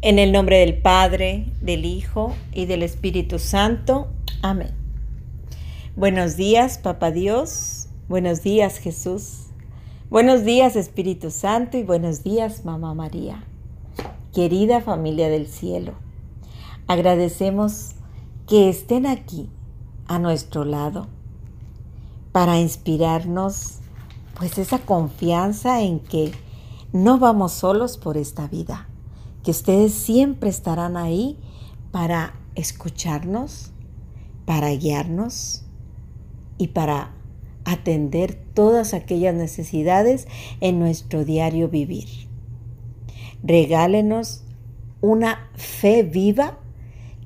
En el nombre del Padre, del Hijo y del Espíritu Santo. Amén. Buenos días, Papá Dios. Buenos días, Jesús. Buenos días, Espíritu Santo. Y buenos días, Mamá María. Querida familia del cielo, agradecemos que estén aquí a nuestro lado para inspirarnos pues esa confianza en que no vamos solos por esta vida que ustedes siempre estarán ahí para escucharnos, para guiarnos y para atender todas aquellas necesidades en nuestro diario vivir. Regálenos una fe viva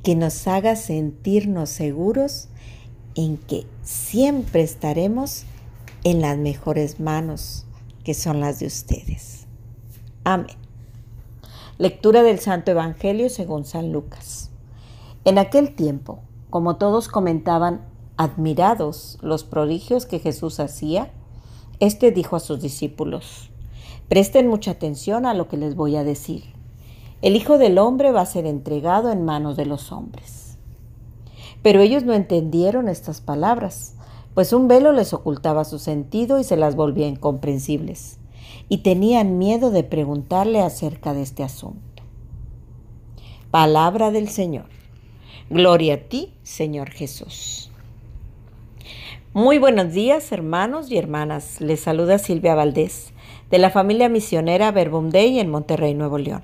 que nos haga sentirnos seguros en que siempre estaremos en las mejores manos que son las de ustedes. Amén. Lectura del Santo Evangelio según San Lucas. En aquel tiempo, como todos comentaban admirados los prodigios que Jesús hacía, éste dijo a sus discípulos, presten mucha atención a lo que les voy a decir. El Hijo del Hombre va a ser entregado en manos de los hombres. Pero ellos no entendieron estas palabras, pues un velo les ocultaba su sentido y se las volvía incomprensibles y tenían miedo de preguntarle acerca de este asunto. Palabra del Señor. Gloria a ti, Señor Jesús. Muy buenos días, hermanos y hermanas. Les saluda Silvia Valdés, de la familia misionera Verbum Dei en Monterrey, Nuevo León.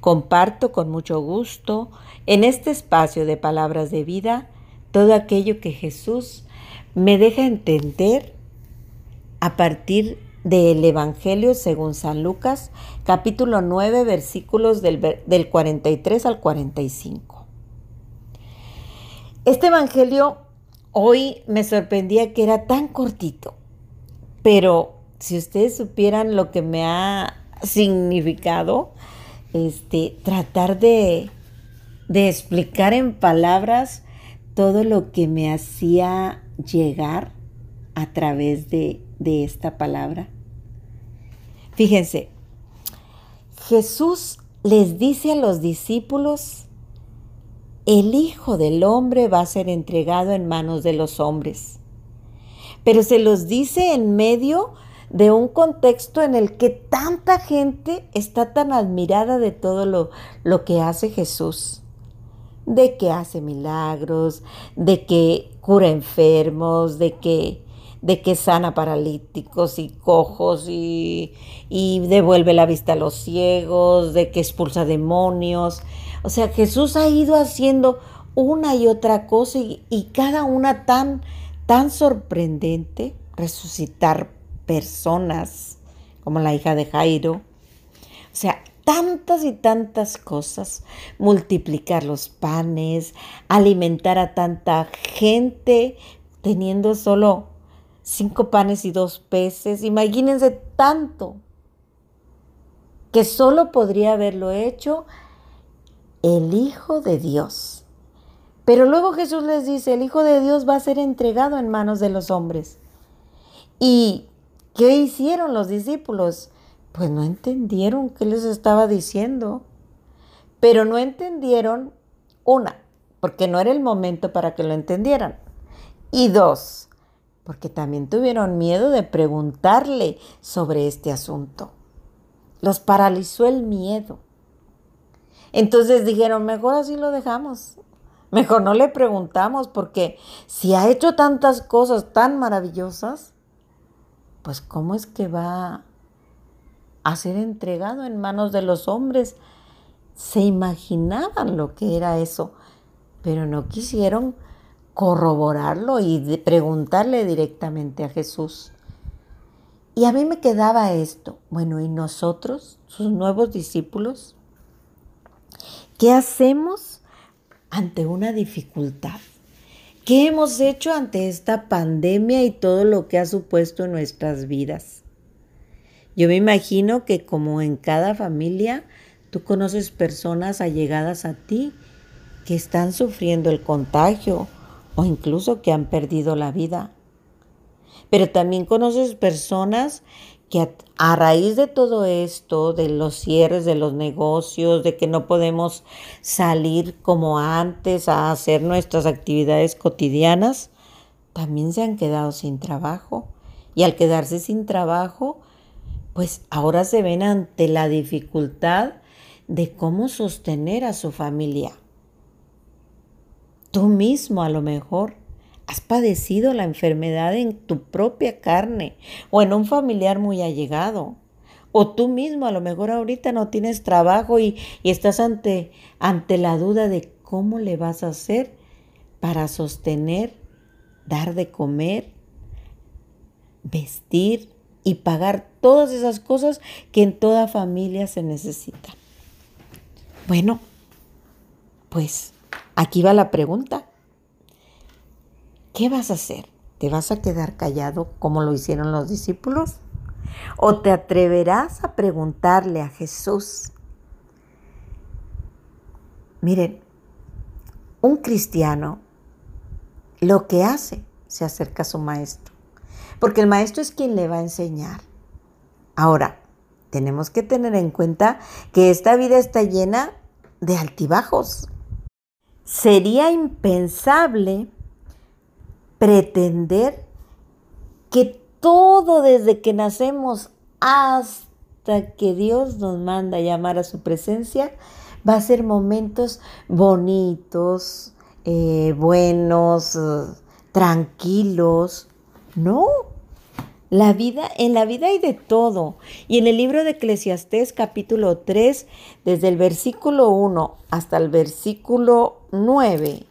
Comparto con mucho gusto en este espacio de palabras de vida todo aquello que Jesús me deja entender a partir del Evangelio según San Lucas, capítulo 9, versículos del, 43 al 45. Este Evangelio hoy me sorprendía que era tan cortito, pero si ustedes supieran lo que me ha significado, este, tratar de, de explicar en palabras todo lo que me hacía llegar a través de, de esta palabra. Fíjense, Jesús les dice a los discípulos, el Hijo del Hombre va a ser entregado en manos de los hombres. Pero se los dice en medio de un contexto en el que tanta gente está tan admirada de todo lo, lo que hace Jesús de que hace milagros, de que cura enfermos, de que de que sana paralíticos y cojos y, devuelve la vista a los ciegos, de que expulsa demonios. O sea, Jesús ha ido haciendo una y otra cosa y, y cada una tan, tan sorprendente, resucitar personas como la hija de Jairo. O sea, tantas y tantas cosas, multiplicar los panes, alimentar a tanta gente teniendo solo cinco panes y dos peces. Imagínense tanto que solo podría haberlo hecho el Hijo de Dios. Pero luego Jesús les dice, el Hijo de Dios va a ser entregado en manos de los hombres. ¿Y qué hicieron los discípulos? Pues no entendieron qué les estaba diciendo. Pero no entendieron, una, porque no era el momento para que lo entendieran. Y dos, porque también tuvieron miedo de preguntarle sobre este asunto. Los paralizó el miedo. Entonces dijeron, mejor así lo dejamos. Mejor no le preguntamos porque si ha hecho tantas cosas tan maravillosas, pues ¿cómo es que va a ser entregado en manos de los hombres? Se imaginaban lo que era eso, pero no quisieron corroborarlo y preguntarle directamente a Jesús. Y a mí me quedaba esto, bueno, ¿y nosotros, sus nuevos discípulos? ¿Qué hacemos ante una dificultad? ¿Qué hemos hecho ante esta pandemia y todo lo que ha supuesto en nuestras vidas? Yo me imagino que como en cada familia, tú conoces personas allegadas a ti que están sufriendo el contagio o incluso que han perdido la vida. Pero también conoces personas que a, raíz de todo esto, de los cierres de los negocios, de que no podemos salir como antes a hacer nuestras actividades cotidianas, también se han quedado sin trabajo. Y al quedarse sin trabajo, pues ahora se ven ante la dificultad de cómo sostener a su familia. Tú mismo a lo mejor has padecido la enfermedad en tu propia carne o en un familiar muy allegado. O tú mismo a lo mejor ahorita no tienes trabajo y, y estás ante, ante la duda de cómo le vas a hacer para sostener, dar de comer, vestir y pagar todas esas cosas que en toda familia se necesitan. Bueno, pues aquí va la pregunta. ¿Qué vas a hacer? ¿Te vas a quedar callado como lo hicieron los discípulos? ¿O te atreverás a preguntarle a Jesús? Miren, un cristiano lo que hace se acerca a su maestro, porque el maestro es quien le va a enseñar. Ahora, tenemos que tener en cuenta que esta vida está llena de altibajos. Sería impensable pretender que todo desde que nacemos hasta que Dios nos manda llamar a su presencia va a ser momentos bonitos, eh, buenos, tranquilos. No, la vida, en la vida hay de todo. Y en el libro de Eclesiastés capítulo 3, desde el versículo 1 hasta el versículo 9,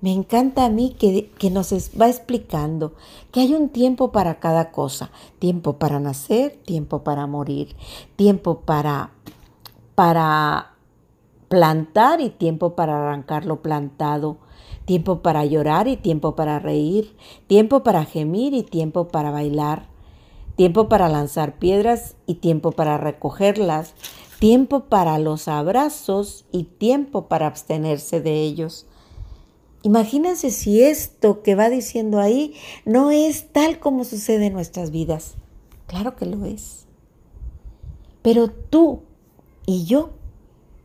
me encanta a mí que, que, nos va explicando que hay un tiempo para cada cosa. Tiempo para nacer, tiempo para morir, tiempo para, para plantar y tiempo para arrancar lo plantado. Tiempo para llorar y tiempo para reír. Tiempo para gemir y tiempo para bailar. Tiempo para lanzar piedras y tiempo para recogerlas. Tiempo para los abrazos y tiempo para abstenerse de ellos Imagínense si esto que va diciendo ahí no es tal como sucede en nuestras vidas. Claro que lo es. Pero tú y yo,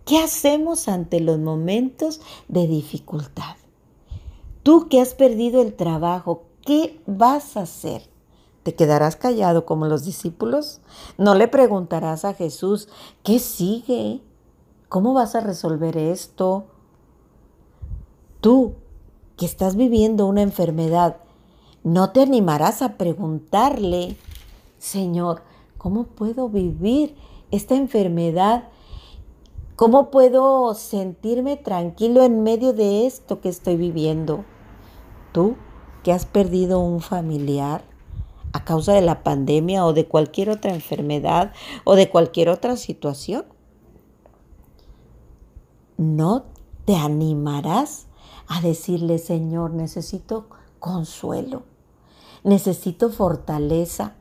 ¿qué hacemos ante los momentos de dificultad? Tú que has perdido el trabajo, ¿qué vas a hacer? ¿Te quedarás callado como los discípulos? ¿No le preguntarás a Jesús, ¿qué sigue? ¿Cómo vas a resolver esto? Tú que estás viviendo una enfermedad, no te animarás a preguntarle, Señor, ¿cómo puedo vivir esta enfermedad? ¿Cómo puedo sentirme tranquilo en medio de esto que estoy viviendo? Tú que has perdido un familiar a causa de la pandemia o de cualquier otra enfermedad o de cualquier otra situación, ¿no te animarás a decirle, Señor, necesito consuelo, necesito fortaleza.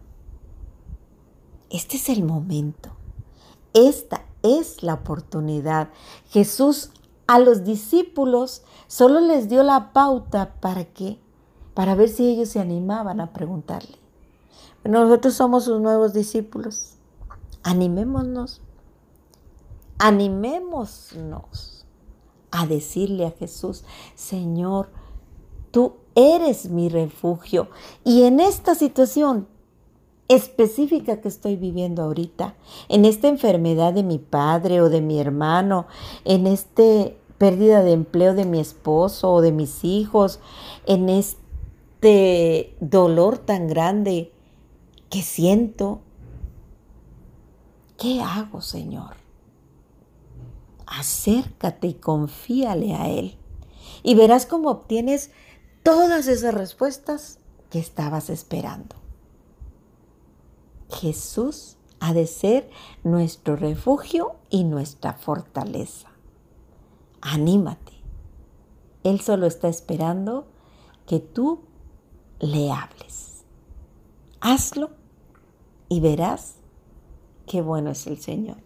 Este es el momento. Esta es la oportunidad. Jesús a los discípulos solo les dio la pauta para qué? Para ver si ellos se animaban a preguntarle. nosotros somos sus nuevos discípulos. Animémonos. Animémonos a decirle a Jesús, Señor, tú eres mi refugio. Y en esta situación específica que estoy viviendo ahorita, en esta enfermedad de mi padre o de mi hermano, en esta pérdida de empleo de mi esposo o de mis hijos, en este dolor tan grande que siento, ¿qué hago, Señor? acércate y confíale a Él. Y verás cómo obtienes todas esas respuestas que estabas esperando. Jesús ha de ser nuestro refugio y nuestra fortaleza. Anímate. Él solo está esperando que tú le hables. Hazlo y verás qué bueno es el Señor.